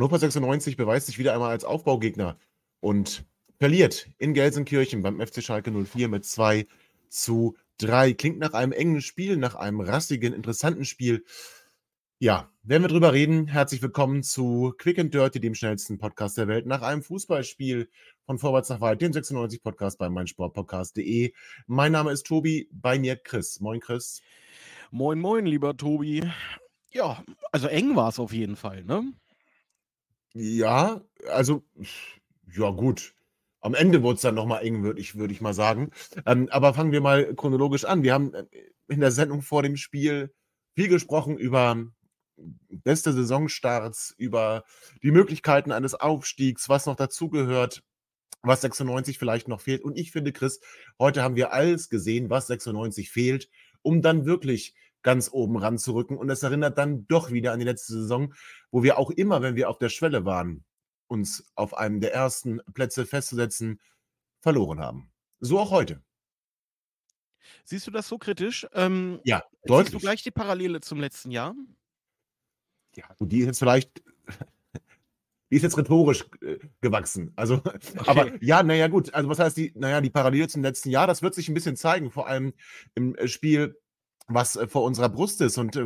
Hannover 96 beweist sich wieder einmal als Aufbaugegner und verliert in Gelsenkirchen beim FC Schalke 04 mit 2 zu 3. Klingt nach einem engen Spiel, nach einem rassigen, interessanten Spiel. Ja, werden wir drüber reden. Herzlich willkommen zu Quick and Dirty, dem schnellsten Podcast der Welt, nach einem Fußballspiel von Vorwärts nach Weit, dem 96 Podcast bei meinsportpodcast.de. Mein Name ist Tobi, bei mir Chris. Moin, Chris. Moin, moin, lieber Tobi. Ja, also eng war es auf jeden Fall, ne? Ja, also, ja, gut. Am Ende wurde es dann nochmal eng, würde ich, würd ich mal sagen. Ähm, aber fangen wir mal chronologisch an. Wir haben äh, in der Sendung vor dem Spiel viel gesprochen über beste Saisonstarts, über die Möglichkeiten eines Aufstiegs, was noch dazugehört, was 96 vielleicht noch fehlt. Und ich finde, Chris, heute haben wir alles gesehen, was 96 fehlt, um dann wirklich ganz oben ranzurücken. Und es erinnert dann doch wieder an die letzte Saison, wo wir auch immer, wenn wir auf der Schwelle waren, uns auf einem der ersten Plätze festzusetzen, verloren haben. So auch heute. Siehst du das so kritisch? Ähm, ja, deutlich. Siehst du gleich die Parallele zum letzten Jahr? Ja, und die ist jetzt vielleicht, die ist jetzt rhetorisch äh, gewachsen. Also, okay. aber ja, naja, gut. Also, was heißt die, naja, die Parallele zum letzten Jahr, das wird sich ein bisschen zeigen, vor allem im äh, Spiel was äh, vor unserer Brust ist und äh,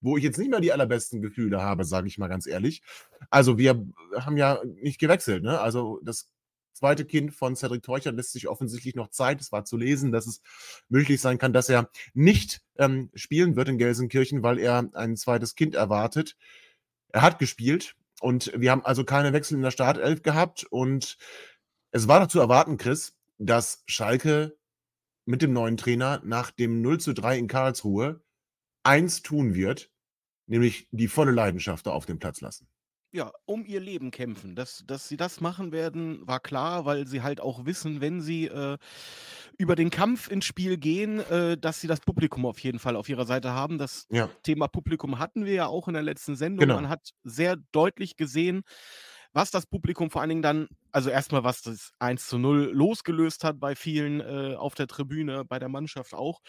wo ich jetzt nicht mehr die allerbesten Gefühle habe, sage ich mal ganz ehrlich. Also wir haben ja nicht gewechselt, ne? Also das zweite Kind von Cedric Teucher lässt sich offensichtlich noch Zeit. Es war zu lesen, dass es möglich sein kann, dass er nicht ähm, spielen wird in Gelsenkirchen, weil er ein zweites Kind erwartet. Er hat gespielt und wir haben also keine Wechsel in der Startelf gehabt und es war doch zu erwarten, Chris, dass Schalke mit dem neuen Trainer nach dem 0 zu 3 in Karlsruhe eins tun wird, nämlich die volle Leidenschaft da auf dem Platz lassen. Ja, um ihr Leben kämpfen. Dass, dass sie das machen werden, war klar, weil sie halt auch wissen, wenn sie äh, über den Kampf ins Spiel gehen, äh, dass sie das Publikum auf jeden Fall auf ihrer Seite haben. Das ja. Thema Publikum hatten wir ja auch in der letzten Sendung. Genau. Man hat sehr deutlich gesehen, was das Publikum vor allen Dingen dann, also erstmal, was das 1 zu 0 losgelöst hat bei vielen äh, auf der Tribüne, bei der Mannschaft auch.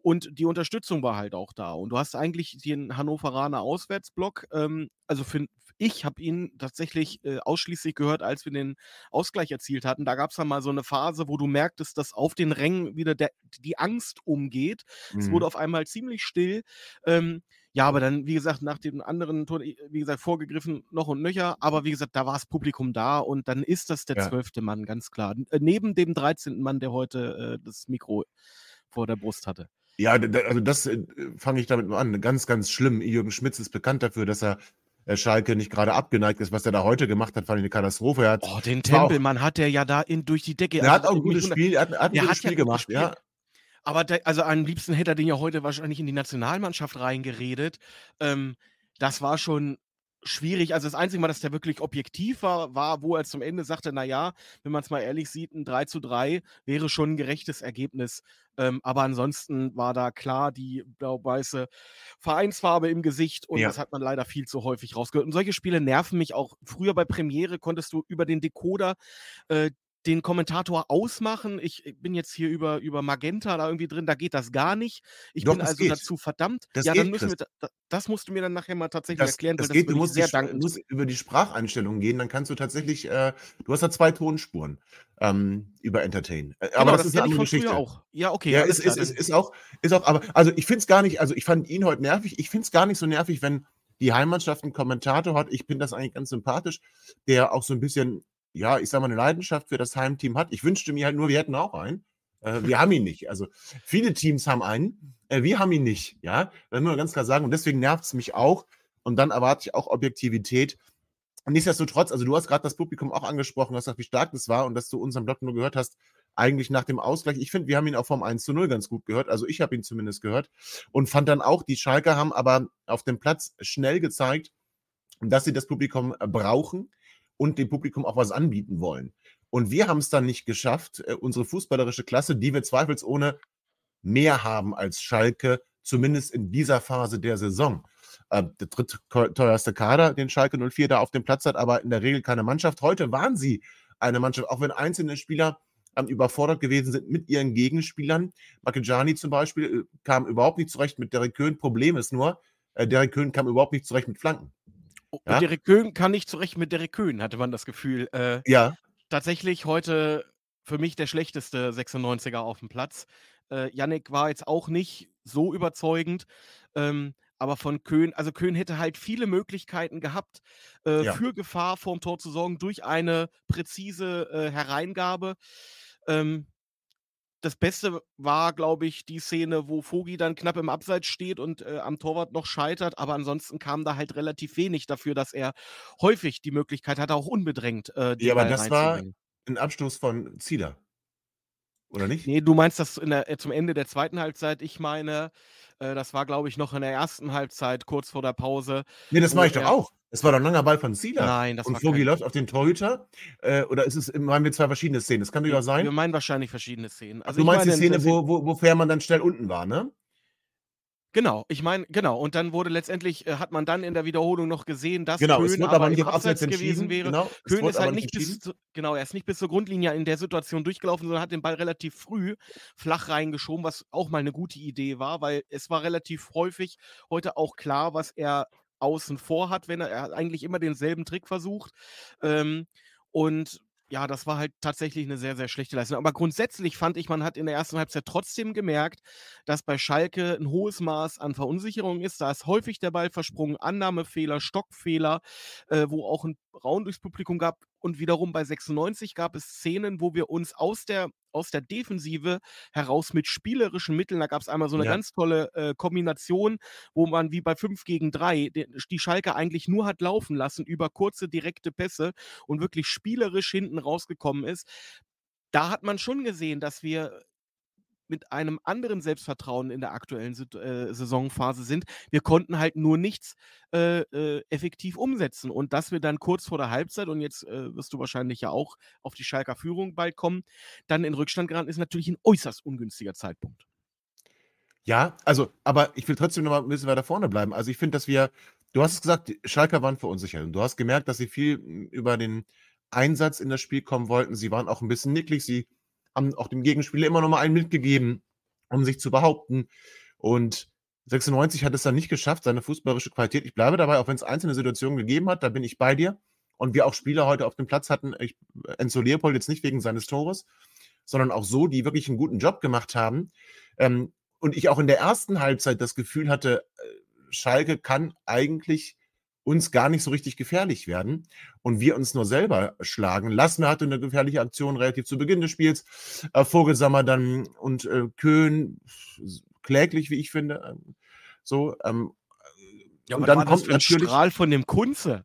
Und die Unterstützung war halt auch da. Und du hast eigentlich den Hannoveraner Auswärtsblock, ähm, also für, ich habe ihn tatsächlich äh, ausschließlich gehört, als wir den Ausgleich erzielt hatten. Da gab es dann mal so eine Phase, wo du merktest, dass auf den Rängen wieder der, die Angst umgeht. Mhm. Es wurde auf einmal ziemlich still. Ähm, ja, aber dann, wie gesagt, nach dem anderen Tor, wie gesagt, vorgegriffen noch und nöcher. Aber wie gesagt, da war das Publikum da und dann ist das der zwölfte ja. Mann, ganz klar. Äh, neben dem 13. Mann, der heute äh, das Mikro vor der Brust hatte. Ja, also das äh, fange ich damit nur an. Ganz, ganz schlimm. Jürgen Schmitz ist bekannt dafür, dass er äh, Schalke nicht gerade abgeneigt ist. Was er da heute gemacht hat, fand ich eine Katastrophe. Hat, oh, den Tempelmann hat er ja da in, durch die Decke. Er also, hat auch ein gutes Spiel, er hat, hat ein gutes Spiel ja gemacht, ja. Aber der, also am liebsten hätte er den ja heute wahrscheinlich in die Nationalmannschaft reingeredet. Ähm, das war schon schwierig. Also das einzige Mal, dass der wirklich objektiv war, war, wo er zum Ende sagte, naja, wenn man es mal ehrlich sieht, ein 3 zu 3 wäre schon ein gerechtes Ergebnis. Ähm, aber ansonsten war da klar die blau-weiße Vereinsfarbe im Gesicht und ja. das hat man leider viel zu häufig rausgehört. Und solche Spiele nerven mich auch. Früher bei Premiere konntest du über den Decoder äh, den Kommentator ausmachen. Ich bin jetzt hier über, über Magenta da irgendwie drin, da geht das gar nicht. Ich Doch, bin also geht. dazu verdammt. Das ja, dann müssen wir, das musst du mir dann nachher mal tatsächlich das, erklären. Das, das geht, du musst, sehr die, musst über die Spracheinstellungen gehen, dann kannst du tatsächlich, äh, du hast da zwei Tonspuren ähm, über Entertain. Äh, aber genau, das, das ist eine andere Geschichte. Auch. Ja, okay. Ja, ist, ist, ist, ist, auch, ist auch, aber, also ich finde es gar nicht, also ich fand ihn heute nervig, ich finde es gar nicht so nervig, wenn die Heimmannschaft einen Kommentator hat, ich finde das eigentlich ganz sympathisch, der auch so ein bisschen ja, ich sag mal, eine Leidenschaft für das Heimteam hat. Ich wünschte mir halt nur, wir hätten auch einen. Äh, wir haben ihn nicht. Also viele Teams haben einen, äh, wir haben ihn nicht. Ja, das muss man ganz klar sagen. Und deswegen nervt es mich auch. Und dann erwarte ich auch Objektivität. Nichtsdestotrotz, also du hast gerade das Publikum auch angesprochen, hast gesagt, wie stark das war und dass du unseren Blog nur gehört hast, eigentlich nach dem Ausgleich. Ich finde, wir haben ihn auch vom 1 zu 0 ganz gut gehört. Also ich habe ihn zumindest gehört. Und fand dann auch, die Schalker haben aber auf dem Platz schnell gezeigt, dass sie das Publikum brauchen und dem Publikum auch was anbieten wollen. Und wir haben es dann nicht geschafft, äh, unsere fußballerische Klasse, die wir zweifelsohne mehr haben als Schalke, zumindest in dieser Phase der Saison. Äh, der drittteuerste Kader, den Schalke 04 da auf dem Platz hat, aber in der Regel keine Mannschaft. Heute waren sie eine Mannschaft, auch wenn einzelne Spieler ähm, überfordert gewesen sind mit ihren Gegenspielern. Makejani zum Beispiel äh, kam überhaupt nicht zurecht mit Derek Köhn. Problem ist nur, äh, Derek Köhn kam überhaupt nicht zurecht mit Flanken. Ja? Derek Köhn kann nicht zurecht mit Derek Köhn, hatte man das Gefühl. Äh, ja. Tatsächlich heute für mich der schlechteste 96er auf dem Platz. Äh, Yannick war jetzt auch nicht so überzeugend. Ähm, aber von Köhn, also Köhn hätte halt viele Möglichkeiten gehabt, äh, ja. für Gefahr vorm Tor zu sorgen durch eine präzise äh, Hereingabe. Ähm, das Beste war, glaube ich, die Szene, wo Vogi dann knapp im Abseits steht und äh, am Torwart noch scheitert. Aber ansonsten kam da halt relativ wenig dafür, dass er häufig die Möglichkeit hatte, auch unbedrängt äh, Ja, aber das war ein Abstoß von Zieler. Oder nicht? Nee, du meinst das der, äh, zum Ende der zweiten Halbzeit. Ich meine, äh, das war, glaube ich, noch in der ersten Halbzeit, kurz vor der Pause. Nee, das mache ich doch auch. Es war doch ein langer Ball von Zieler. Nein, das Und war Vogel läuft auf den Torhüter. Äh, oder ist es, meinen wir zwei verschiedene Szenen? Das kann durchaus sein. Wir meinen wahrscheinlich verschiedene Szenen. Also du meinst meine, die Szene, wo, wo, wo Fährmann dann schnell unten war, ne? Genau, ich meine, genau. Und dann wurde letztendlich, äh, hat man dann in der Wiederholung noch gesehen, dass genau, Köhn aber, nicht im Abseits gewesen wäre. Genau, Köhn ist halt nicht bis, zu, genau, er ist nicht bis zur Grundlinie in der Situation durchgelaufen, sondern hat den Ball relativ früh flach reingeschoben, was auch mal eine gute Idee war, weil es war relativ häufig heute auch klar, was er außen vor hat, wenn er, er hat eigentlich immer denselben Trick versucht. Ähm, und ja, das war halt tatsächlich eine sehr, sehr schlechte Leistung. Aber grundsätzlich fand ich, man hat in der ersten Halbzeit trotzdem gemerkt, dass bei Schalke ein hohes Maß an Verunsicherung ist. Da ist häufig der Ball versprungen, Annahmefehler, Stockfehler, äh, wo auch ein Raum durchs Publikum gab. Und wiederum bei 96 gab es Szenen, wo wir uns aus der, aus der Defensive heraus mit spielerischen Mitteln, da gab es einmal so eine ja. ganz tolle äh, Kombination, wo man wie bei 5 gegen 3 die, die Schalke eigentlich nur hat laufen lassen über kurze, direkte Pässe und wirklich spielerisch hinten rausgekommen ist. Da hat man schon gesehen, dass wir mit einem anderen Selbstvertrauen in der aktuellen äh, Saisonphase sind. Wir konnten halt nur nichts äh, äh, effektiv umsetzen. Und dass wir dann kurz vor der Halbzeit, und jetzt äh, wirst du wahrscheinlich ja auch auf die Schalker Führung bald kommen, dann in Rückstand geraten, ist natürlich ein äußerst ungünstiger Zeitpunkt. Ja, also, aber ich will trotzdem noch mal ein bisschen weiter vorne bleiben. Also ich finde, dass wir, du hast es gesagt, Schalker waren verunsichert. Und du hast gemerkt, dass sie viel hm, über den Einsatz in das Spiel kommen wollten. Sie waren auch ein bisschen nicklig. Sie haben auch dem Gegenspieler immer noch mal einen mitgegeben, um sich zu behaupten. Und 96 hat es dann nicht geschafft, seine fußballerische Qualität. Ich bleibe dabei, auch wenn es einzelne Situationen gegeben hat, da bin ich bei dir. Und wir auch Spieler heute auf dem Platz hatten, ich, Enzo Leopold jetzt nicht wegen seines Tores, sondern auch so, die wirklich einen guten Job gemacht haben. Ähm, und ich auch in der ersten Halbzeit das Gefühl hatte, äh, Schalke kann eigentlich uns gar nicht so richtig gefährlich werden und wir uns nur selber schlagen. Lassner hatte eine gefährliche Aktion relativ zu Beginn des Spiels, äh, Vogelsammer dann und äh, Köhn kläglich, wie ich finde. Ähm, so, ähm, ja, und dann kommt natürlich Strahl von dem Kunze.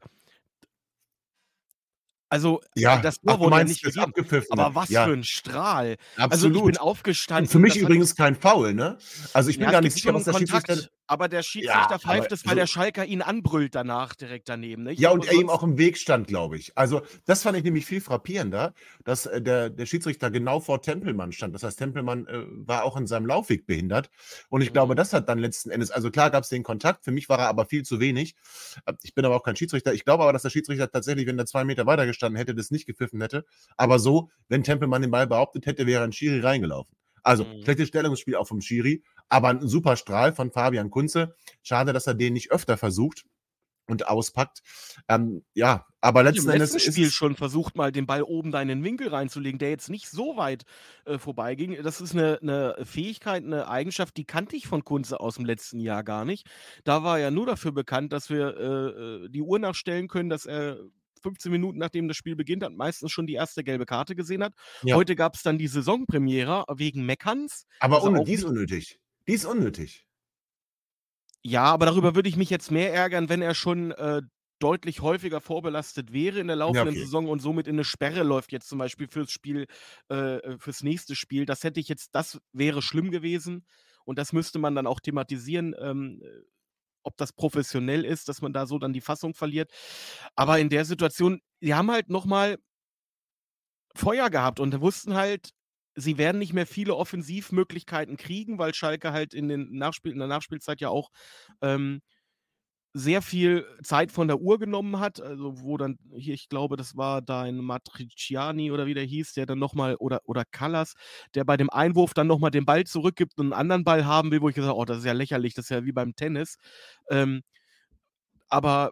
Also, ja, das Tor wurde ja nicht gegeben. Aber was ja. für ein Strahl. Absolut. Also, ich bin aufgestanden. Und für mich übrigens kein Foul, ne? Also, ich bin ja, gar nicht sicher, was der Schiedsrichter aber der Schiedsrichter ja, pfeift es, weil so der Schalker ihn anbrüllt danach direkt daneben. Nicht? Ja, und er ihm auch im Weg stand, glaube ich. Also, das fand ich nämlich viel frappierender, dass äh, der, der Schiedsrichter genau vor Tempelmann stand. Das heißt, Tempelmann äh, war auch in seinem Laufweg behindert. Und ich mhm. glaube, das hat dann letzten Endes, also klar gab es den Kontakt, für mich war er aber viel zu wenig. Äh, ich bin aber auch kein Schiedsrichter. Ich glaube aber, dass der Schiedsrichter tatsächlich, wenn er zwei Meter weiter gestanden hätte, das nicht gepfiffen hätte. Aber so, wenn Tempelmann den Ball behauptet hätte, wäre ein Schiri reingelaufen. Also, mhm. schlechtes Stellungsspiel auch vom Schiri, aber ein super Strahl von Fabian Kunze. Schade, dass er den nicht öfter versucht und auspackt. Ähm, ja, aber letzten Endes ist Spiel schon versucht mal den Ball oben da in den Winkel reinzulegen, der jetzt nicht so weit äh, vorbeiging. Das ist eine, eine, Fähigkeit, eine Eigenschaft, die kannte ich von Kunze aus dem letzten Jahr gar nicht. Da war er nur dafür bekannt, dass wir äh, äh die Uhr nachstellen können, dass er 15 Minuten nachdem das Spiel beginnt hat, meistens schon die erste gelbe Karte gesehen hat. Ja. Heute gab es dann die Saisonpremiere wegen Meckerns. Aber also die ist unnötig. Die ist unnötig. Ja, aber darüber würde ich mich jetzt mehr ärgern, wenn er schon äh, deutlich häufiger vorbelastet wäre in der laufenden okay. Saison und somit in eine Sperre läuft, jetzt zum Beispiel fürs Spiel, äh, äh, fürs nächste Spiel. Das hätte ich jetzt, das wäre schlimm gewesen. Und das müsste man dann auch thematisieren, ähm, äh, ob das professionell ist, dass man da so dann die Fassung verliert. Aber in der Situation, die haben halt nochmal Feuer gehabt und wussten halt, sie werden nicht mehr viele Offensivmöglichkeiten kriegen, weil Schalke halt in, den Nachspiel, in der Nachspielzeit ja auch ähm, sehr viel Zeit von der Uhr genommen hat, also wo dann hier, ich glaube, das war dein Matriciani oder wie der hieß, der dann nochmal, oder, oder Callas, der bei dem Einwurf dann nochmal den Ball zurückgibt und einen anderen Ball haben will, wo ich gesagt habe, oh, das ist ja lächerlich, das ist ja wie beim Tennis. Ähm, aber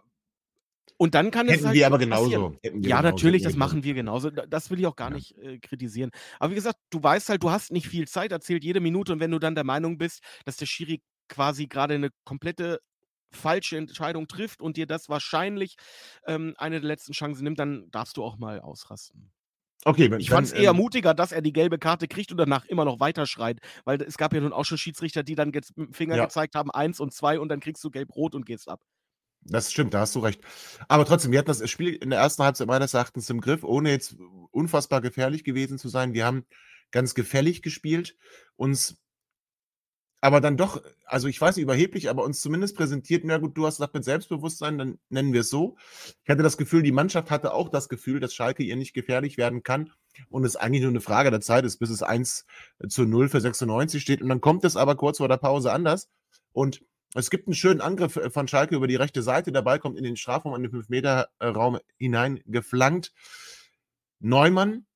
und dann kann Hätten es halt wir aber genauso. Hätten wir Ja, genauso, natürlich, hätten das machen wir genauso. Da- Das will ich auch gar Ja. nicht äh, kritisieren. Aber wie gesagt, du weißt halt, du hast nicht viel Zeit, erzählt jede Minute und wenn du dann der Meinung bist, dass der Schiri quasi gerade eine komplette falsche Entscheidung trifft und dir das wahrscheinlich ähm, eine der letzten Chancen nimmt, dann darfst du auch mal ausrasten. Okay, Ich fand es eher ähm, mutiger, dass er die gelbe Karte kriegt und danach immer noch weiter schreit, weil es gab ja nun auch schon Schiedsrichter, die dann jetzt mit dem Finger Ja. gezeigt haben, eins und zwei und dann kriegst du gelb-rot und gehst ab. Das stimmt, da hast du recht. Aber trotzdem, wir hatten das Spiel in der ersten Halbzeit meines Erachtens im Griff, ohne jetzt unfassbar gefährlich gewesen zu sein. Wir haben ganz gefällig gespielt, uns aber dann doch, also ich weiß nicht, überheblich, aber uns zumindest präsentiert, na gut, du hast gesagt, mit Selbstbewusstsein, dann nennen wir es so. Ich hatte das Gefühl, die Mannschaft hatte auch das Gefühl, dass Schalke ihr nicht gefährlich werden kann und es eigentlich nur eine Frage der Zeit ist, bis es 1 zu 0 für 96 steht. Und dann kommt es aber kurz vor der Pause anders. Und es gibt einen schönen Angriff äh, von Schalke über die rechte Seite. Der Ball kommt in den Strafraum, in den 5-Meter-Raum hinein geflankt. Neumann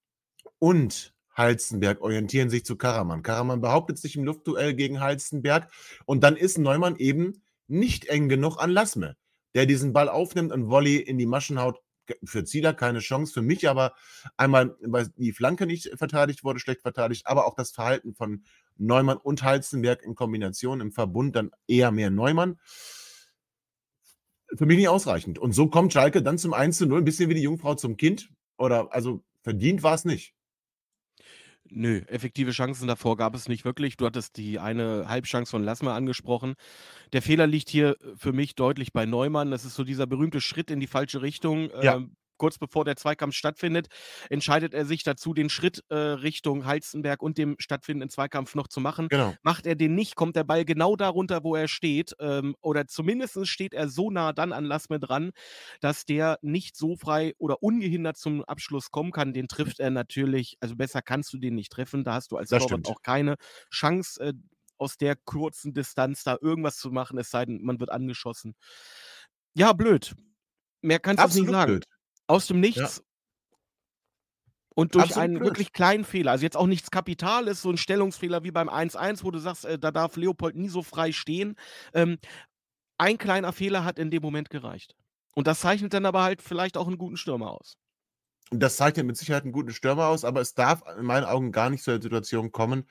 und Halstenberg orientieren sich zu Karaman. Karaman behauptet sich im Luftduell gegen Halstenberg und dann ist Neumann eben nicht eng genug an Lassme, der diesen Ball aufnimmt und Volley in die Maschen haut. Für Zieler keine Chance, für mich aber einmal, weil die Flanke nicht verteidigt wurde, schlecht verteidigt, aber auch das Verhalten von Neumann und Halstenberg in Kombination, im Verbund dann eher mehr Neumann. Für mich nicht ausreichend. Und so kommt Schalke dann zum 1 zu 0, ein bisschen wie die Jungfrau zum Kind. Oder also verdient war es nicht. Nö, effektive Chancen davor gab es nicht wirklich. Du hattest die eine Halbchance von Lassmer angesprochen. Der Fehler liegt hier äh, für mich deutlich bei Neumann. Das ist so dieser berühmte Schritt in die falsche Richtung. Ja. Ähm, kurz bevor der Zweikampf stattfindet, entscheidet er sich dazu, den Schritt äh, Richtung Halstenberg und dem stattfindenden Zweikampf noch zu machen. Genau. Macht er den nicht, kommt der Ball genau darunter, wo er steht. Ähm, oder zumindest steht er so nah dann an Lassme dran, dass der nicht so frei oder ungehindert zum Abschluss kommen kann. Den trifft er natürlich, also besser kannst du den nicht treffen. Da hast du als Torwart auch keine Chance, äh, aus der kurzen Distanz da irgendwas zu machen, es sei denn, man wird angeschossen. Ja, blöd. Mehr kannst du nicht sagen. blöd. Aus dem Nichts. Und durch Absolut einen blöd. wirklich kleinen Fehler, also jetzt auch nichts Kapitales, so ein Stellungsfehler wie beim 1-1, wo du sagst, äh, da darf Leopold nie so frei stehen. Ähm, ein kleiner Fehler hat in dem Moment gereicht. Und das zeichnet dann aber halt vielleicht auch einen guten Stürmer aus. Das zeichnet mit Sicherheit einen guten Stürmer aus, aber es darf in meinen Augen gar nicht zu der Situation kommen,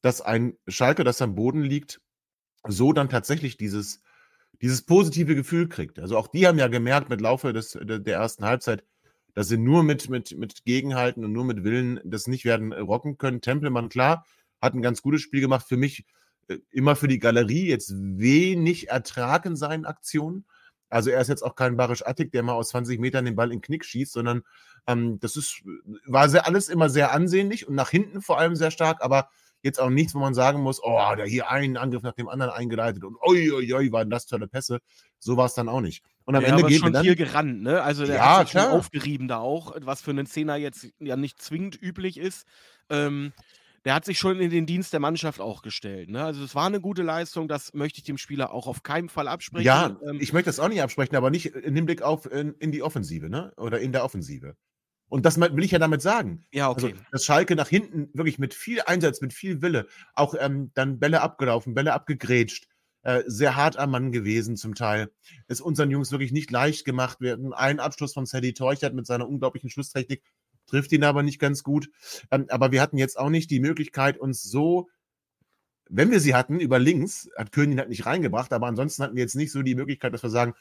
dass ein Schalke, das am Boden liegt, so dann tatsächlich dieses, dieses positive Gefühl kriegt. Also auch die haben ja gemerkt mit Laufe des, der, ersten Halbzeit, dass sie nur mit, mit, mit Gegenhalten und nur mit Willen das nicht werden rocken können. Tempelmann, klar, hat ein ganz gutes Spiel gemacht. Für mich äh, immer für die Galerie jetzt wenig Ertrag in seinen Aktionen. Also er ist jetzt auch kein Barisch Attik, der mal aus 20 Metern den Ball in den Knick schießt, sondern ähm, das ist, war sehr, alles immer sehr ansehnlich und nach hinten vor allem sehr stark, aber jetzt auch nichts, wo man sagen muss, oh, der hier einen Angriff nach dem anderen eingeleitet und oi, oi, oi, waren das tolle Pässe. So war es dann auch nicht. Und am Ja, Ende aber geht schon dann, viel gerannt, ne? Also der Ja, hat sich schon aufgerieben da auch, was für einen Zehner jetzt ja nicht zwingend üblich ist. Ähm, der hat sich schon in den Dienst der Mannschaft auch gestellt. Ne? Also es war eine gute Leistung, das möchte ich dem Spieler auch auf keinen Fall absprechen. ja, ähm, ich möchte das auch nicht absprechen, aber nicht in Hinblick auf in, in die Offensive, ne? Oder in der Offensive. Und das will ich ja damit sagen. ja, Also, okay. dass Schalke nach hinten wirklich mit viel Einsatz, mit viel Wille, auch ähm, dann Bälle abgelaufen, Bälle abgegrätscht, äh, sehr hart am Mann gewesen zum Teil. Es unseren Jungs wirklich nicht leicht gemacht. Wir hatten einen Abschluss von Sadie Teuchert mit seiner unglaublichen Schlusstechnik, trifft ihn aber nicht ganz gut. Ähm, aber wir hatten jetzt auch nicht die Möglichkeit, uns so, wenn wir sie hatten, über links, hat König halt nicht reingebracht, aber ansonsten hatten wir jetzt nicht so die Möglichkeit, dass wir sagen,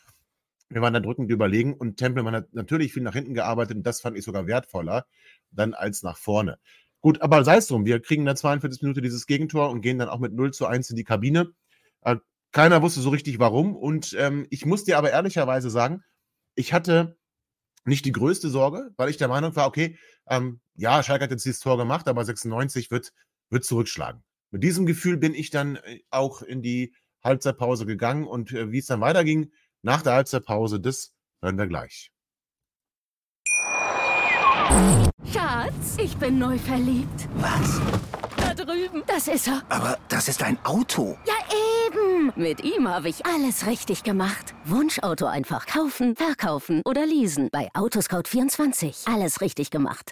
wir waren da drückend überlegen und Tempelmann hat natürlich viel nach hinten gearbeitet und das fand ich sogar wertvoller dann als nach vorne. Gut, aber sei es drum, wir kriegen in der 42. Minute dieses Gegentor und gehen dann auch mit 0 zu 1 in die Kabine. Äh, keiner wusste so richtig warum und ähm, ich muss dir aber ehrlicherweise sagen, ich hatte nicht die größte Sorge, weil ich der Meinung war, okay, ähm, ja, Schalke hat jetzt dieses Tor gemacht, aber 96 wird, wird zurückschlagen. Mit diesem Gefühl bin ich dann äh, auch in die Halbzeitpause gegangen und äh, wie es dann weiterging nach der Halbzeitpause, das hören wir gleich. Schatz, ich bin neu verliebt. Was? Da drüben. Das ist er. Aber das ist ein Auto. Ja, eben. Mit ihm habe ich alles richtig gemacht. Wunschauto einfach kaufen, verkaufen oder leasen. Bei Autoscout24. Alles richtig gemacht.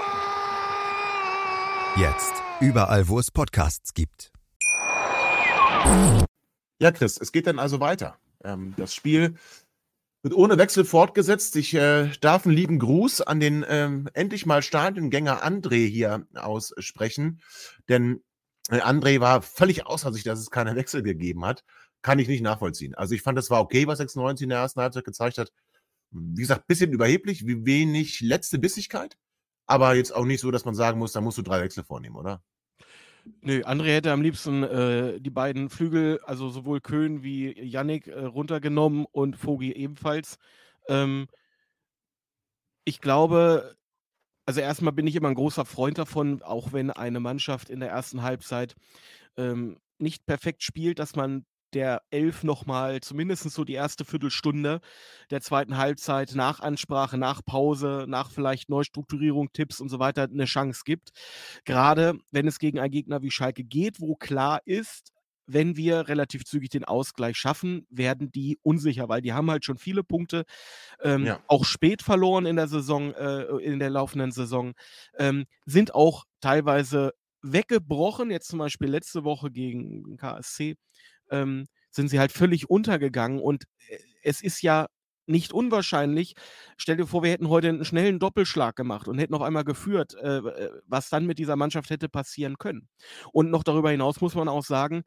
Jetzt überall, wo es Podcasts gibt. Ja, Chris, es geht dann also weiter. Ähm, das Spiel wird ohne Wechsel fortgesetzt. Ich äh, darf einen lieben Gruß an den ähm, endlich mal Stadiongänger André hier aussprechen, denn äh, André war völlig außer sich, dass es keine Wechsel gegeben hat. Kann ich nicht nachvollziehen. Also ich fand, das war okay, was 96 in der ersten Halbzeit gezeigt hat. Wie gesagt, bisschen überheblich, wie wenig letzte Bissigkeit, aber jetzt auch nicht so, dass man sagen muss, da musst du drei Wechsel vornehmen, oder? Nö, André hätte am liebsten äh, die beiden Flügel, also sowohl Köhn wie Yannick, äh, runtergenommen und Vogi ebenfalls. Ähm, ich glaube, also erstmal bin ich immer ein großer Freund davon, auch wenn eine Mannschaft in der ersten Halbzeit ähm, nicht perfekt spielt, dass man der Elf nochmal zumindest so die erste Viertelstunde der zweiten Halbzeit nach Ansprache, nach Pause, nach vielleicht Neustrukturierung, Tipps und so weiter eine Chance gibt. Gerade wenn es gegen einen Gegner wie Schalke geht, wo klar ist, wenn wir relativ zügig den Ausgleich schaffen, werden die unsicher, weil die haben halt schon viele Punkte, ähm, Ja. auch spät verloren in der Saison, äh, in der laufenden Saison, ähm, sind auch teilweise weggebrochen. Jetzt zum Beispiel letzte Woche gegen KSC ähm, sind sie halt völlig untergegangen und äh, es ist ja nicht unwahrscheinlich. Stell dir vor, wir hätten heute einen schnellen Doppelschlag gemacht und hätten auf einmal geführt, äh, äh, was dann mit dieser Mannschaft hätte passieren können. Und noch darüber hinaus muss man auch sagen,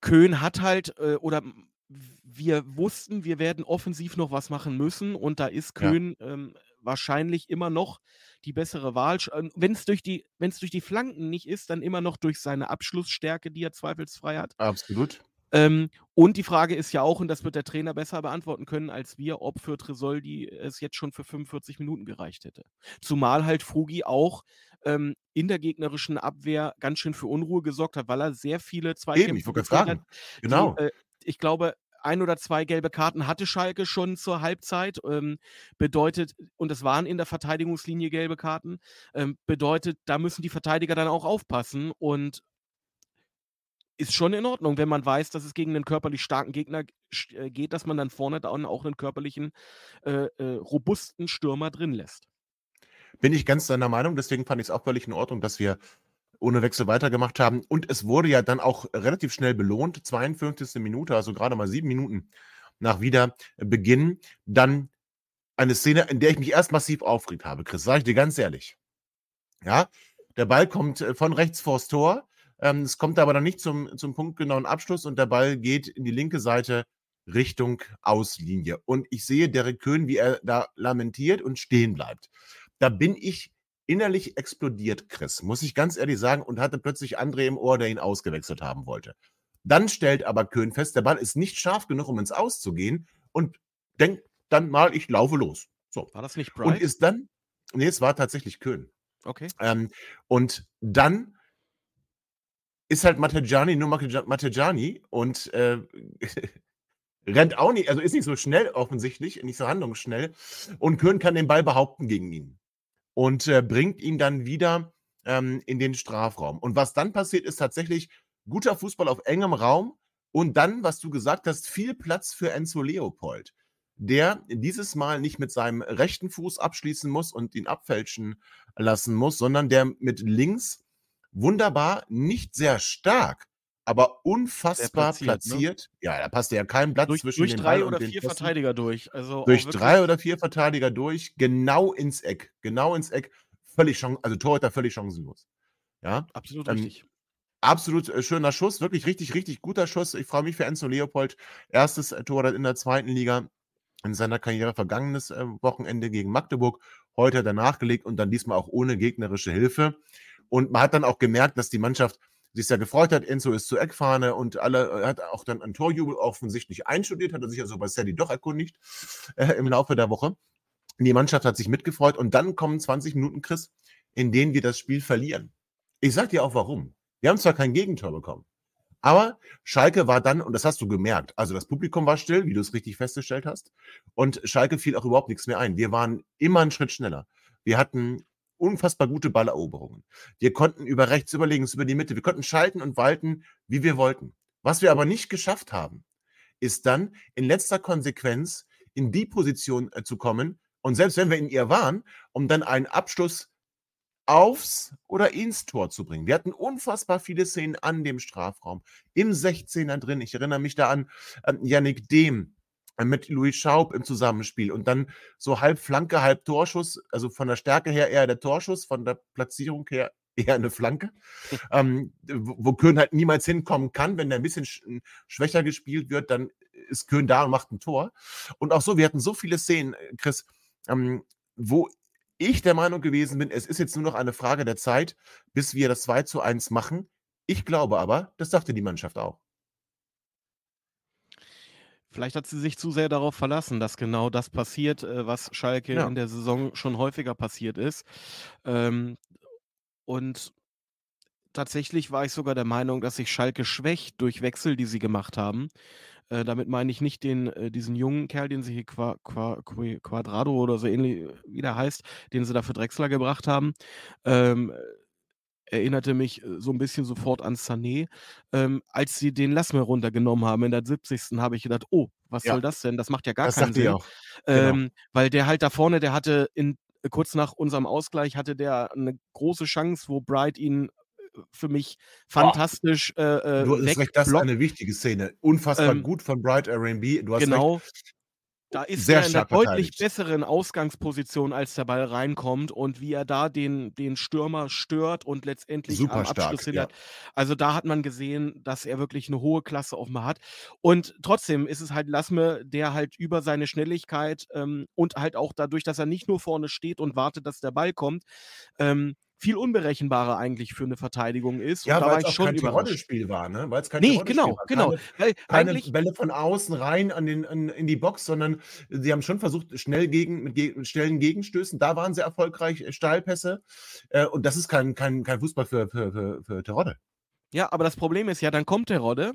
Köhn hat halt, äh, oder wir wussten, wir werden offensiv noch was machen müssen und da ist Ja. Köhn ähm, wahrscheinlich immer noch die bessere Wahl. Wenn es durch, die- durch die Flanken nicht ist, dann immer noch durch seine Abschlussstärke, die er zweifelsfrei hat. Absolut. Ähm, und die Frage ist ja auch, und das wird der Trainer besser beantworten können als wir, ob für Tresoldi es jetzt schon für 45 Minuten gereicht hätte. Zumal halt Frugi auch ähm, in der gegnerischen Abwehr ganz schön für Unruhe gesorgt hat, weil er sehr viele Zweikämpfe Eben, ich wollte gerade hat, fragen. Genau. die, äh, ich glaube, ein oder zwei gelbe Karten hatte Schalke schon zur Halbzeit. Ähm, bedeutet, und es waren in der Verteidigungslinie gelbe Karten, ähm, bedeutet, da müssen die Verteidiger dann auch aufpassen und ist schon in Ordnung, wenn man weiß, dass es gegen einen körperlich starken Gegner äh, geht, dass man dann vorne dann auch einen körperlichen, äh, äh, robusten Stürmer drin lässt. Bin ich ganz deiner Meinung, deswegen fand ich es auch völlig in Ordnung, dass wir ohne Wechsel weitergemacht haben. Und es wurde ja dann auch relativ schnell belohnt, 52. Minute, also gerade mal sieben Minuten nach Wiederbeginn, dann eine Szene, in der ich mich erst massiv aufgeregt habe, Chris, sage ich dir ganz ehrlich. Ja, der Ball kommt äh, von rechts vors Tor, ähm, es kommt aber dann nicht zum, zum punktgenauen Abschluss und der Ball geht in die linke Seite Richtung Auslinie. Und ich sehe Derek Köhn, wie er da lamentiert und stehen bleibt. Da bin ich innerlich explodiert, Chris, muss ich ganz ehrlich sagen, und hatte plötzlich André im Ohr, der ihn ausgewechselt haben wollte. Dann stellt aber Köhn fest, der Ball ist nicht scharf genug, um ins Aus zu gehen und denkt dann mal, ich laufe los. So. War das nicht Und Bright? ist dann, nee, es war tatsächlich Köhn. okay. Ähm, und dann ist halt Matejani nur Mate- Matejani und äh, rennt auch nicht, also ist nicht so schnell offensichtlich, nicht so handlungsschnell. Und Köhn kann den Ball behaupten gegen ihn und äh, bringt ihn dann wieder ähm, in den Strafraum. Und was dann passiert, ist tatsächlich guter Fußball auf engem Raum und dann, was du gesagt hast, viel Platz für Enzo Leopold, der dieses Mal nicht mit seinem rechten Fuß abschließen muss und ihn abfälschen lassen muss, sondern der mit links wunderbar, nicht sehr stark, aber unfassbar platziert, ne? platziert. Ja, da passte ja kein Blatt Durch, zwischen durch dem drei Ball oder den vier Pfosten. Verteidiger durch. Also Durch drei oder vier Verteidiger durch, genau ins Eck. Genau ins Eck. Völlig chancen, also Torhüter völlig chancenlos. Ja, Absolut Ähm, richtig. absolut äh, schöner Schuss, wirklich richtig, richtig guter Schuss. Ich freue mich für Enzo Leopold. Erstes äh, Tor dann in der zweiten Liga in seiner Karriere, vergangenes äh, Wochenende gegen Magdeburg. Heute hat er nachgelegt und dann diesmal auch ohne gegnerische Hilfe. Und man hat dann auch gemerkt, dass die Mannschaft sich sehr gefreut hat. Enzo ist zur Eckfahne und alle äh, hat auch dann einen Torjubel offensichtlich einstudiert, hat er sich also bei Sally doch erkundigt äh, im Laufe der Woche. Die Mannschaft hat sich mitgefreut und dann kommen 20 Minuten, Chris, in denen wir das Spiel verlieren. Ich sag dir auch warum. Wir haben zwar kein Gegentor bekommen, aber Schalke war dann, und das hast du gemerkt, also das Publikum war still, wie du es richtig festgestellt hast, und Schalke fiel auch überhaupt nichts mehr ein. Wir waren immer einen Schritt schneller. Wir hatten unfassbar gute Balleroberungen. Wir konnten über rechts, über links, über die Mitte, wir konnten schalten und walten, wie wir wollten. Was wir aber nicht geschafft haben, ist dann in letzter Konsequenz in die Position äh, zu kommen, und selbst wenn wir in ihr waren, um dann einen Abschluss aufs oder ins Tor zu bringen. Wir hatten unfassbar viele Szenen an dem Strafraum, im 16er drin. Ich erinnere mich da an ähm, Yannick Dehm mit Louis Schaub im Zusammenspiel und dann so halb Flanke, halb Torschuss, also von der Stärke her eher der Torschuss, von der Platzierung her eher eine Flanke, ähm, wo Köhn halt niemals hinkommen kann. Wenn der ein bisschen sch schwächer gespielt wird, dann ist Köhn da und macht ein Tor. Und auch so, wir hatten so viele Szenen, äh, Chris, ähm, wo ich der Meinung gewesen bin, es ist jetzt nur noch eine Frage der Zeit, bis wir das 2 zu 1 machen. Ich glaube aber, das dachte die Mannschaft auch. Vielleicht hat sie sich zu sehr darauf verlassen, dass genau das passiert, äh, was Schalke Ja. in der Saison schon häufiger passiert ist. Ähm, und tatsächlich war ich sogar der Meinung, dass sich Schalke schwächt durch Wechsel, die sie gemacht haben. Äh, damit meine ich nicht den, äh, diesen jungen Kerl, den sie hier Qua, Qua, Quadrado oder so ähnlich, äh, wie der heißt, den sie da für Drexler gebracht haben. Ähm, erinnerte mich äh, so ein bisschen sofort an Sané. Ähm, als sie den Lassmer runtergenommen haben in der 70. habe ich gedacht, oh, was Ja. soll das denn? Das macht ja gar das keinen Sinn. auch. Genau. Ähm, weil der halt da vorne, der hatte in, kurz nach unserem Ausgleich, hatte der eine große Chance, wo Bright ihn äh, für mich fantastisch äh, äh, Du hast recht, das ist eine wichtige Szene. Unfassbar Ähm, gut von Bright RB. Du hast recht. Da ist Sehr er in einer stark deutlich besseren Ausgangsposition, als der Ball reinkommt und wie er da den, den Stürmer stört und letztendlich Super am stark, Abschluss ja. hindert. Also da hat man gesehen, dass er wirklich eine hohe Klasse offenbar hat. Und trotzdem ist es halt Lassme, der halt über seine Schnelligkeit ähm, und halt auch dadurch, dass er nicht nur vorne steht und wartet, dass der Ball kommt, ähm, viel unberechenbarer eigentlich für eine Verteidigung ist. Ja, weil es auch schon kein. Tirode-Spiel war, ne? Weil es kein Nee, genau, war. genau. Keine, keine eigentlich, Bälle von außen rein an den, an, in die Box, sondern sie haben schon versucht, schnell gegen, mit, ge schnellen Gegenstößen, da waren sie erfolgreich, äh, Steilpässe. Äh, und das ist kein, kein, kein Fußball für, für, für, für Terodde. Ja, aber das Problem ist ja, dann kommt der Rodde.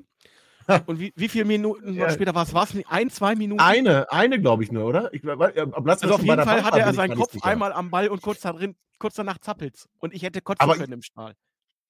Und wie, wie viele Minuten Ja. später war es? War es nicht ein, zwei Minuten? Eine, eine glaube ich nur, oder? Ich, Lassmann also auf jeden Fall hatte er seinen Kopf einmal am Ball und kurz, darin, kurz danach zappelt's. Und ich hätte kotzen Aber- können im Strahl.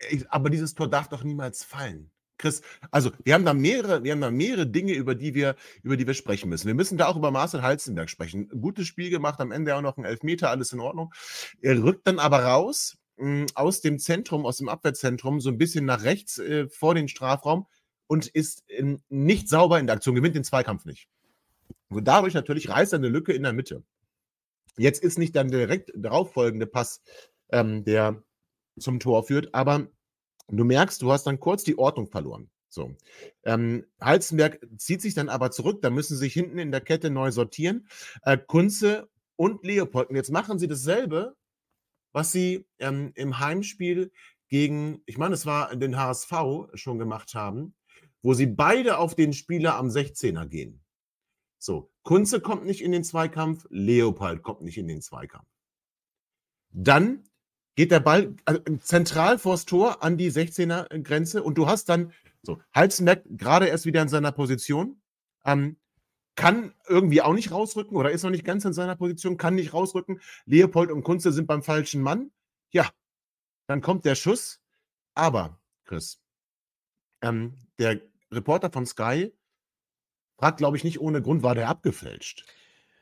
Ich, aber dieses Tor darf doch niemals fallen. Chris, also wir haben da mehrere, wir haben da mehrere Dinge, über die wir, über die wir sprechen müssen. Wir müssen da auch über Marcel Halzenberg sprechen. Gutes Spiel gemacht, am Ende auch noch ein Elfmeter, alles in Ordnung. Er rückt dann aber raus mh, aus dem Zentrum, aus dem Abwehrzentrum, so ein bisschen nach rechts äh, vor den Strafraum und ist nicht sauber in der Aktion, gewinnt den Zweikampf nicht. Und dadurch natürlich reißt er eine Lücke in der Mitte. Jetzt ist nicht dann direkt darauf folgende Pass, ähm, der zum Tor führt, aber du merkst, du hast dann kurz die Ordnung verloren. So. Ähm, Halzenberg zieht sich dann aber zurück, da müssen sie sich hinten in der Kette neu sortieren. Äh, Kunze und Leopold. Und jetzt machen sie dasselbe, was sie ähm, im Heimspiel gegen, ich meine, es war den HSV schon gemacht haben, wo sie beide auf den Spieler am 16er gehen. So, Kunze kommt nicht in den Zweikampf, Leopold kommt nicht in den Zweikampf. Dann geht der Ball also zentral vors Tor an die 16er Grenze und du hast dann so Halzenberg gerade erst wieder in seiner Position, ähm, kann irgendwie auch nicht rausrücken oder ist noch nicht ganz in seiner Position, kann nicht rausrücken. Leopold und Kunze sind beim falschen Mann. Ja, dann kommt der Schuss. Aber, Chris, ähm, der Reporter von Sky fragt, glaube ich, nicht ohne Grund, war der abgefälscht.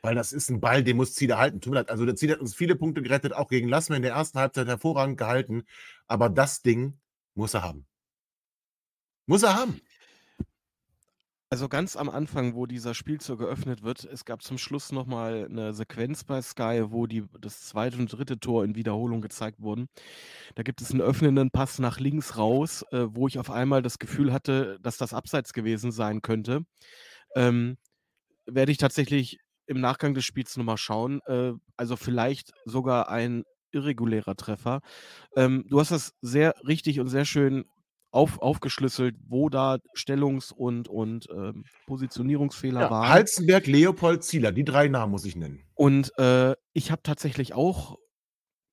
Weil das ist ein Ball, den muss Zieder halten. Tut mir leid. Also der Zieder hat uns viele Punkte gerettet, auch gegen Lassmann in der ersten Halbzeit hervorragend gehalten. Aber das Ding muss er haben. Muss er haben. Also ganz am Anfang, wo dieser Spielzug geöffnet wird, es gab zum Schluss nochmal eine Sequenz bei Sky, wo die, das zweite und dritte Tor in Wiederholung gezeigt wurden. Da gibt es einen öffnenden Pass nach links raus, äh, wo ich auf einmal das Gefühl hatte, dass das abseits gewesen sein könnte. Ähm, werde ich tatsächlich im Nachgang des Spiels nochmal schauen. Äh, also vielleicht sogar ein irregulärer Treffer. Ähm, du hast das sehr richtig und sehr schön auf, aufgeschlüsselt, wo da Stellungs- und, und ähm, Positionierungsfehler Ja, waren. Halzenberg, Leopold, Zieler, die drei Namen muss ich nennen. Und äh, ich habe tatsächlich auch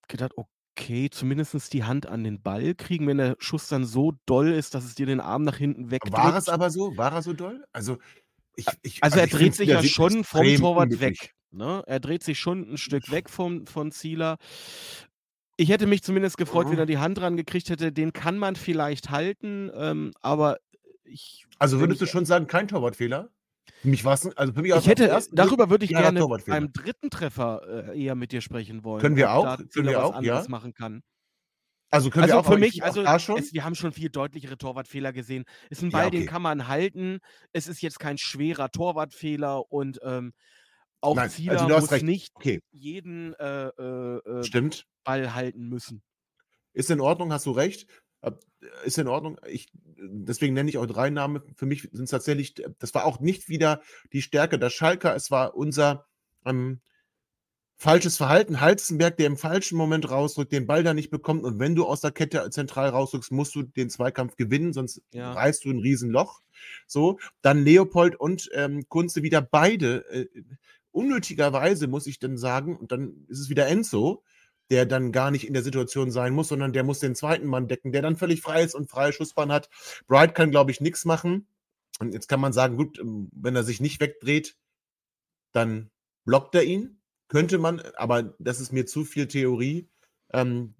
gedacht, okay, zumindest die Hand an den Ball kriegen, wenn der Schuss dann so doll ist, dass es dir den Arm nach hinten wegdrückt. War es aber so? War er so doll? Also, ich, ich, Also er ich dreht sich ja schon vom Torwart unglücklich. weg. Ne? Er dreht sich schon ein Stück weg vom, von Zieler. Ich hätte mich zumindest gefreut, wenn Mhm. er die Hand dran gekriegt hätte. Den kann man vielleicht halten, ähm, aber ich. Also wenn würdest du schon sagen, kein Torwartfehler? Für mich war es, also für mich ich es den hätte, ersten darüber würde ich gerne beim dritten Treffer äh, eher mit dir sprechen wollen. Können wir auch? Können wir auch? Ja. machen kann. Also können Also wir auch für mich, also es, wir haben schon viel deutlichere Torwartfehler gesehen. Ist ein Ja, Ball, den okay. kann man halten. Es ist jetzt kein schwerer Torwartfehler und ähm, auch Nein, also Zieler hast muss recht. nicht Okay, jeden äh, äh, äh, stimmt. Ball halten müssen. Ist in Ordnung, hast du recht. Ist in Ordnung. Ich, deswegen nenne ich auch drei Namen. Für mich sind es tatsächlich, das war auch nicht wieder die Stärke der Schalker. Es war unser ähm, falsches Verhalten. Halzenberg, der im falschen Moment rausrückt, den Ball da nicht bekommt. Und wenn du aus der Kette zentral rausrückst, musst du den Zweikampf gewinnen, sonst Ja. reißt du ein Riesenloch. So, dann Leopold und ähm, Kunze wieder beide. Äh, unnötigerweise, muss ich dann sagen, und dann ist es wieder Enzo, der dann gar nicht in der Situation sein muss, sondern der muss den zweiten Mann decken, der dann völlig frei ist und freie Schussbahn hat. Bright kann, glaube ich, nichts machen. Und jetzt kann man sagen, gut, ähm, wenn er sich nicht wegdreht, dann blockt er ihn. Könnte man, aber das ist mir zu viel Theorie. Ähm,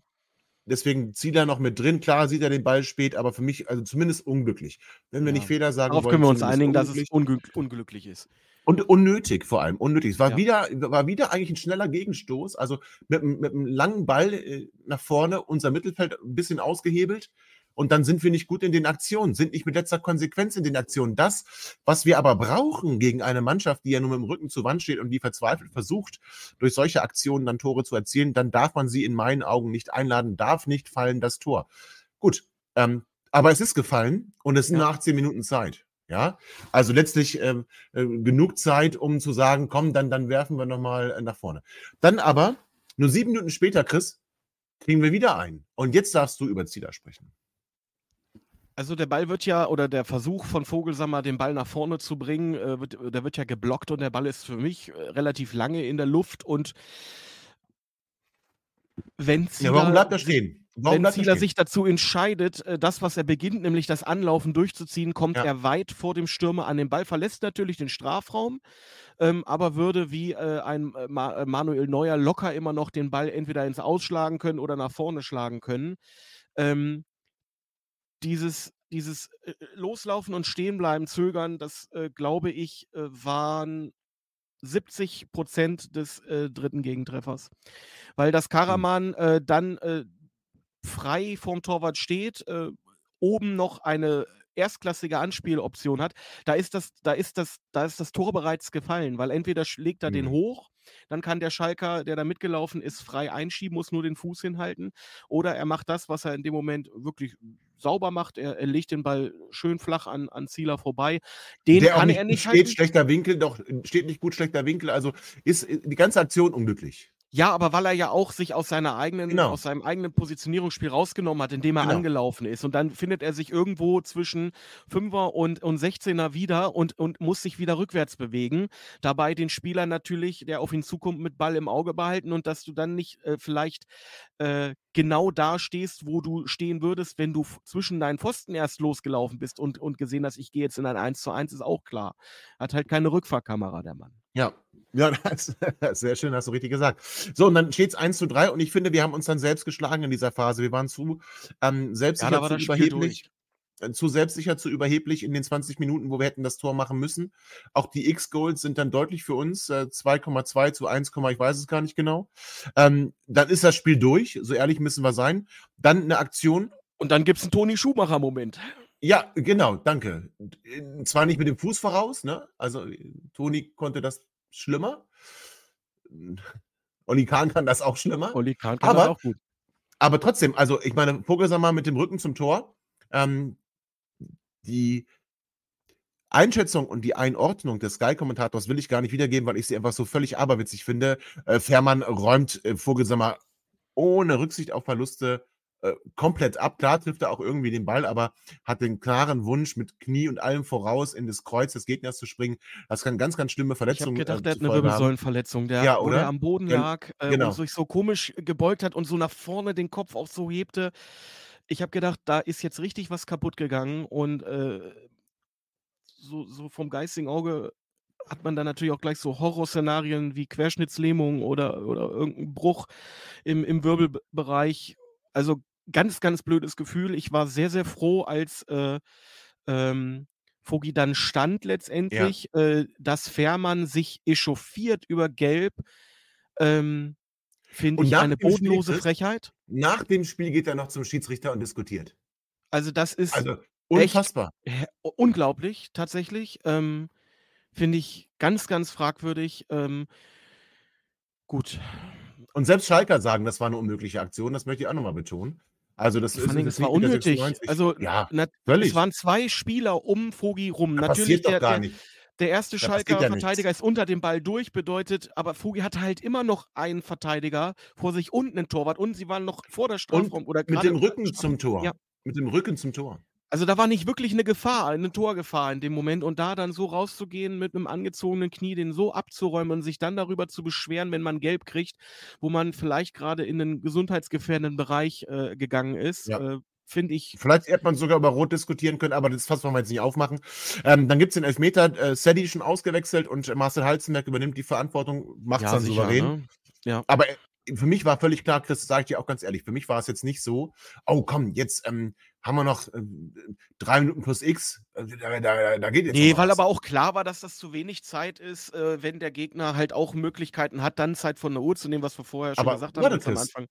deswegen zieht er noch mit drin. Klar sieht er den Ball spät, aber für mich, also zumindest unglücklich. Wenn wir Ja. nicht Fehler sagen Darauf wollen, können wir uns einigen, dass es unglücklich. unglück unglücklich ist. Und unnötig vor allem, unnötig. Es war, Ja. wieder, war wieder eigentlich ein schneller Gegenstoß. Also mit, einem- mit einem langen Ball äh, nach vorne, unser Mittelfeld ein bisschen ausgehebelt. Und dann sind wir nicht gut in den Aktionen, sind nicht mit letzter Konsequenz in den Aktionen. Das, was wir aber brauchen gegen eine Mannschaft, die ja nur mit dem Rücken zur Wand steht und die verzweifelt versucht, durch solche Aktionen dann Tore zu erzielen, dann darf man sie in meinen Augen nicht einladen, darf nicht fallen das Tor. Gut, ähm, aber es ist gefallen und es sind Ja. nur 18 Minuten Zeit. Ja, also letztlich ähm, äh, genug Zeit, um zu sagen, komm, dann, dann werfen wir nochmal nach vorne. Dann aber, nur sieben Minuten später, Chris, kriegen wir wieder ein. Und jetzt darfst du über Zieler sprechen. Also der Ball wird ja, oder der Versuch von Vogelsammer, den Ball nach vorne zu bringen, äh, wird, der wird ja geblockt und der Ball ist für mich äh, relativ lange in der Luft und wenn Zieler, Ja, warum bleibt er stehen? Warum wenn er Zieler sich dazu entscheidet, äh, das, was er beginnt, nämlich das Anlaufen durchzuziehen, kommt Ja. er weit vor dem Stürmer an den Ball, verlässt natürlich den Strafraum, ähm, aber würde wie äh, ein äh, Ma äh, Manuel Neuer locker immer noch den Ball entweder ins Ausschlagen können oder nach vorne schlagen können. Ähm, dieses, dieses Loslaufen und Stehenbleiben, Zögern, das äh, glaube ich, äh, waren 70 Prozent des äh, dritten Gegentreffers. Weil das Karaman äh, dann frei vorm Torwart steht, äh, oben noch eine erstklassige Anspieloption hat, da ist das, da ist das, da ist das Tor bereits gefallen, weil entweder schlägt er den Mhm. hoch, dann kann der Schalker, der da mitgelaufen ist, frei einschieben, muss nur den Fuß hinhalten, oder er macht das, was er in dem Moment wirklich sauber macht. Er, er legt den Ball schön flach an, an Zieler vorbei. Den Der auch kann nicht er nicht steht, halten. schlechter Winkel, doch steht nicht gut, schlechter Winkel. Also ist äh, die ganze Aktion unglücklich. Ja, aber weil er ja auch sich aus seiner eigenen, Genau. aus seinem eigenen Positionierungsspiel rausgenommen hat, indem er Genau. angelaufen ist. Und dann findet er sich irgendwo zwischen Fünfer und, und 16er wieder und, und muss sich wieder rückwärts bewegen. Dabei den Spieler natürlich, der auf ihn zukommt, mit Ball im Auge behalten und dass du dann nicht äh, vielleicht äh, genau da stehst, wo du stehen würdest, wenn du zwischen deinen Pfosten erst losgelaufen bist und, und gesehen hast, ich gehe jetzt in ein 1 zu 1, ist auch klar. Hat halt keine Rückfahrkamera, der Mann. Ja. Ja, das, das sehr schön, hast du richtig gesagt. So, und dann steht es 1 zu 3 und ich finde, wir haben uns dann selbst geschlagen in dieser Phase. Wir waren zu ähm, selbstsicher, zu überheblich. äh, Zu selbstsicher, zu überheblich in den 20 Minuten, wo wir hätten das Tor machen müssen. Auch die X-Goals sind dann deutlich für uns. Äh, 2,2 zu 1, ich weiß es gar nicht genau. Ähm, dann ist das Spiel durch, so ehrlich müssen wir sein. Dann eine Aktion, Und dann gibt es einen Toni Schumacher-Moment. Ja, genau, danke. Äh, zwar nicht mit dem Fuß voraus, ne? Also Toni konnte das schlimmer. Olli Kahn kann das auch schlimmer. Olli Kahn kann Aber- das auch gut. Aber trotzdem, also ich meine, Vogelsammer mit dem Rücken zum Tor, ähm, die Einschätzung und die Einordnung des Sky-Kommentators will ich gar nicht wiedergeben, weil ich sie einfach so völlig aberwitzig finde. Äh, Fährmann räumt äh, Vogelsammer ohne Rücksicht auf Verluste äh, komplett ab. Klar trifft er auch irgendwie den Ball, aber hat den klaren Wunsch, mit Knie und allem voraus in das Kreuz des Gegners zu springen. Das kann ganz, ganz schlimme Ich habe Verletzungen gedacht, äh, der hat eine. Wirbelsäulenverletzung, der, Ja, oder? der am Boden lag äh, genau. und sich so komisch gebeugt hat und so nach vorne den Kopf auch so hebte. Ich habe gedacht, da ist jetzt richtig was kaputt gegangen und äh, so, so vom geistigen Auge hat man dann natürlich auch gleich so Horrorszenarien wie Querschnittslähmung oder, oder irgendein Bruch im, im Wirbelbereich. Also ganz, ganz blödes Gefühl. Ich war sehr, sehr froh, als äh, ähm, Vogi dann stand letztendlich, äh, dass Fährmann sich echauffiert über Gelb. Ähm, Finde ich eine Spiel, bodenlose Chris, Frechheit. Nach dem Spiel geht er noch zum Schiedsrichter und diskutiert. Also das ist Also unfassbar. unglaublich, tatsächlich. Ähm, Finde ich ganz, ganz fragwürdig. Ähm, gut. Und selbst Schalker sagen, das war eine unmögliche Aktion, das möchte ich auch nochmal betonen. Also das ist es war unnötig. 96. Also, ja, na, völlig. es waren zwei Spieler um Vogi rum. Das Natürlich, der, der, der erste Da Schalker ja nichts. Verteidiger ist unter dem Ball durch, bedeutet, aber Vogi hatte halt immer noch einen Verteidiger vor sich unten einen Torwart und sie waren noch vor der Strafraum oder Mit dem Rücken zum Tor. Ja. Mit dem Rücken zum Tor. Also da war nicht wirklich eine Gefahr, eine Torgefahr in dem Moment und da dann so rauszugehen mit einem angezogenen Knie, den so abzuräumen und sich dann darüber zu beschweren, wenn man gelb kriegt, wo man vielleicht gerade in einen gesundheitsgefährdenden Bereich äh, gegangen ist, Ja. äh, finde ich. Vielleicht hätte man sogar über Rot diskutieren können, aber das Fass wollen wir jetzt nicht aufmachen. Ähm, dann gibt es den Elfmeter, äh, Sadie schon ausgewechselt und Marcel Halzenberg übernimmt die Verantwortung, macht es dann souverän. ne? Ja. Aber für mich war völlig klar, Chris, sage ich dir auch ganz ehrlich, für mich war es jetzt nicht so, oh komm, jetzt ähm, haben wir noch äh, drei Minuten plus X, äh, da, da, da geht jetzt Nee, weil was. aber auch klar war, dass das zu wenig Zeit ist, äh, wenn der Gegner halt auch Möglichkeiten hat, dann Zeit von der Uhr zu nehmen, was wir vorher schon Aber gesagt haben ganz am Chris. Anfang.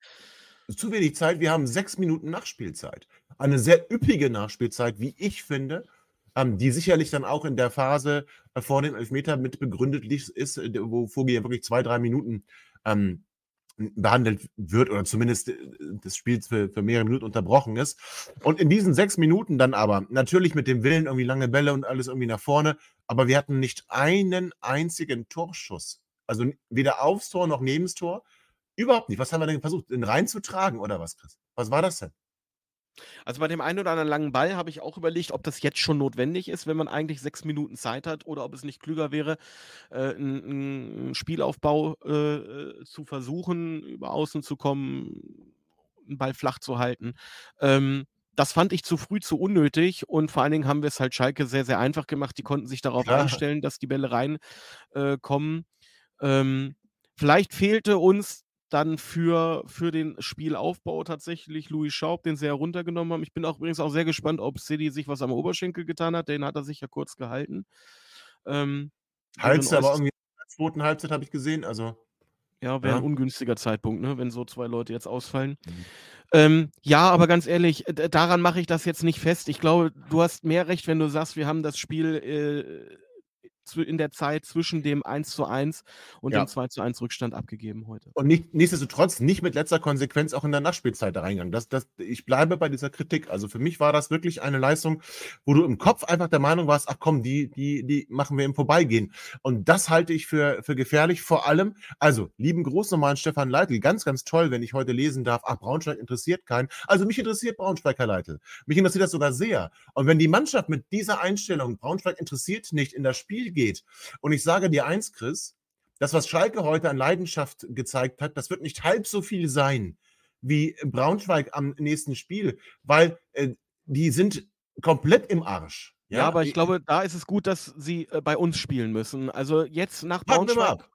zu wenig Zeit. Wir haben sechs Minuten Nachspielzeit. Eine sehr üppige Nachspielzeit, wie ich finde, ähm, die sicherlich dann auch in der Phase äh, vor dem Elfmeter mit begründet ist, ist, äh, wo Vogel ja wirklich zwei, drei Minuten ähm, behandelt wird oder zumindest äh, das Spiel für, für mehrere Minuten unterbrochen ist. Und in diesen sechs Minuten dann aber, natürlich mit dem Willen, irgendwie lange Bälle und alles irgendwie nach vorne, aber wir hatten nicht einen einzigen Torschuss. Also weder aufs Tor noch neben das Tor. Überhaupt nicht. Was haben wir denn versucht? Den reinzutragen oder was, Chris? Was war das denn? Also bei dem einen oder anderen langen Ball habe ich auch überlegt, ob das jetzt schon notwendig ist, wenn man eigentlich sechs Minuten Zeit hat, oder ob es nicht klüger wäre, äh, einen Spielaufbau äh, äh, zu versuchen, über Außen zu kommen, einen Ball flach zu halten. Ähm, das fand ich zu früh zu unnötig und vor allen Dingen haben wir es halt Schalke sehr, sehr einfach gemacht. Die konnten sich darauf Klar. einstellen, dass die Bälle reinkommen. Äh, kommen. ähm, vielleicht fehlte uns dann für, für den Spielaufbau tatsächlich Louis Schaub, den sie heruntergenommen haben. Ich bin auch übrigens auch sehr gespannt, ob City sich was am Oberschenkel getan hat. Den hat er sich ja kurz gehalten. Ähm, ein aber irgendwie in der zweiten Halbzeit habe ich gesehen. Also, Ja, wäre Ja. ein ungünstiger Zeitpunkt, ne, wenn so zwei Leute jetzt ausfallen. Mhm. Ähm, ja, aber ganz ehrlich, daran mache ich das jetzt nicht fest. Ich glaube, du hast mehr recht, wenn du sagst, wir haben das Spiel äh, in der Zeit zwischen dem 1 zu 1 und Ja. dem 2 zu 1 Rückstand abgegeben heute. und nicht, nichtsdestotrotz nicht mit letzter Konsequenz auch in der Nachspielzeit da reingegangen. Das, das, ich bleibe bei dieser Kritik. Also für mich war das wirklich eine Leistung, wo du im Kopf einfach der Meinung warst, ach komm, die, die, die machen wir im Vorbeigehen. Und das halte ich für, für gefährlich. Vor allem, also lieben Gruß nochmal an Stefan Leitl. Ganz, ganz toll, wenn ich heute lesen darf, ach, Braunschweig interessiert keinen. Also mich interessiert Braunschweig, Herr Leitl. Mich interessiert das sogar sehr. Und wenn die Mannschaft mit dieser Einstellung, Braunschweig interessiert nicht, in das Spiel geht, und ich sage dir eins, Chris, das, was Schalke heute an Leidenschaft gezeigt hat, das wird nicht halb so viel sein wie Braunschweig am nächsten Spiel, weil äh, die sind komplett im Arsch. Ja, aber ich glaube, da ist es gut, dass sie äh, bei uns spielen müssen. Also jetzt nach Braunschweig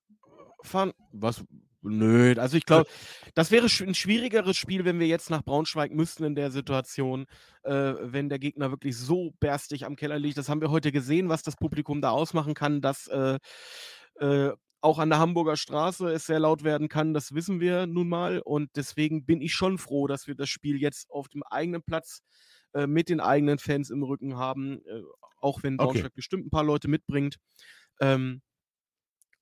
fahren. Was? Nö, also ich glaube, das wäre ein schwierigeres Spiel, wenn wir jetzt nach Braunschweig müssten in der Situation, äh, wenn der Gegner wirklich so berstig am Keller liegt. Das haben wir heute gesehen, was das Publikum da ausmachen kann, dass äh, äh, auch an der Hamburger Straße es sehr laut werden kann, das wissen wir nun mal. Und deswegen bin ich schon froh, dass wir das Spiel jetzt auf dem eigenen Platz äh, mit den eigenen Fans im Rücken haben, äh, auch wenn Okay. Braunschweig bestimmt ein paar Leute mitbringt. Ähm,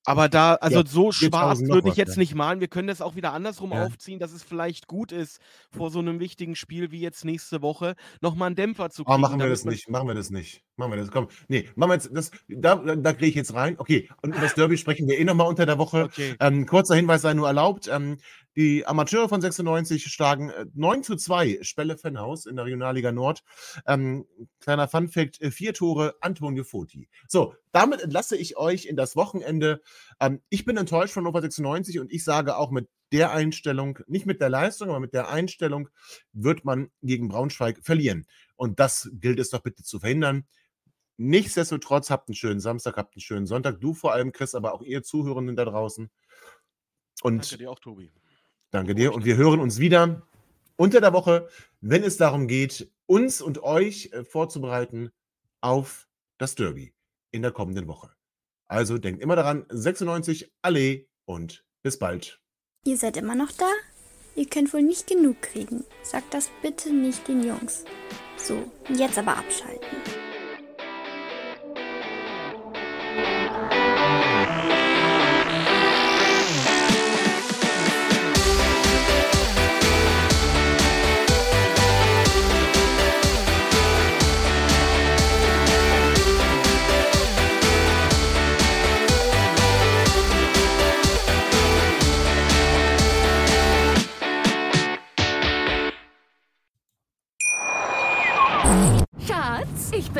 aber da, also Ja, so schwarz 4000 noch würde ich jetzt ja. nicht malen. Wir können das auch wieder andersrum Ja. aufziehen, dass es vielleicht gut ist, vor so einem wichtigen Spiel wie jetzt nächste Woche nochmal einen Dämpfer zu kriegen. Aber machen wir das nicht, machen wir das nicht. Machen wir das. Komm, nee, machen wir jetzt das, da, da, kriege ich jetzt rein. Okay, und über das Derby sprechen wir eh nochmal unter der Woche. Okay. Ähm, kurzer Hinweis sei nur erlaubt. Ähm, die Amateure von 96 schlagen äh, 9 zu 2 Spelle Fennhaus in der Regionalliga Nord. Ähm, kleiner Funfact, äh, vier Tore Antonio Foti. So, damit entlasse ich euch in das Wochenende. Ähm, ich bin enttäuscht von Nova 96 und ich sage auch mit der Einstellung, nicht mit der Leistung, aber mit der Einstellung wird man gegen Braunschweig verlieren. Und das gilt es doch bitte zu verhindern. Nichtsdestotrotz habt einen schönen Samstag, habt einen schönen Sonntag. Du vor allem, Chris, aber auch ihr Zuhörenden da draußen. Und Danke dir auch, Tobi. Danke dir. Und wir hören uns wieder unter der Woche, wenn es darum geht, uns und euch äh, vorzubereiten auf das Derby in der kommenden Woche. Also denkt immer daran, 96 Allee und bis bald. Ihr seid immer noch da? Ihr könnt wohl nicht genug kriegen. Sagt das bitte nicht den Jungs. So, jetzt aber abschalten.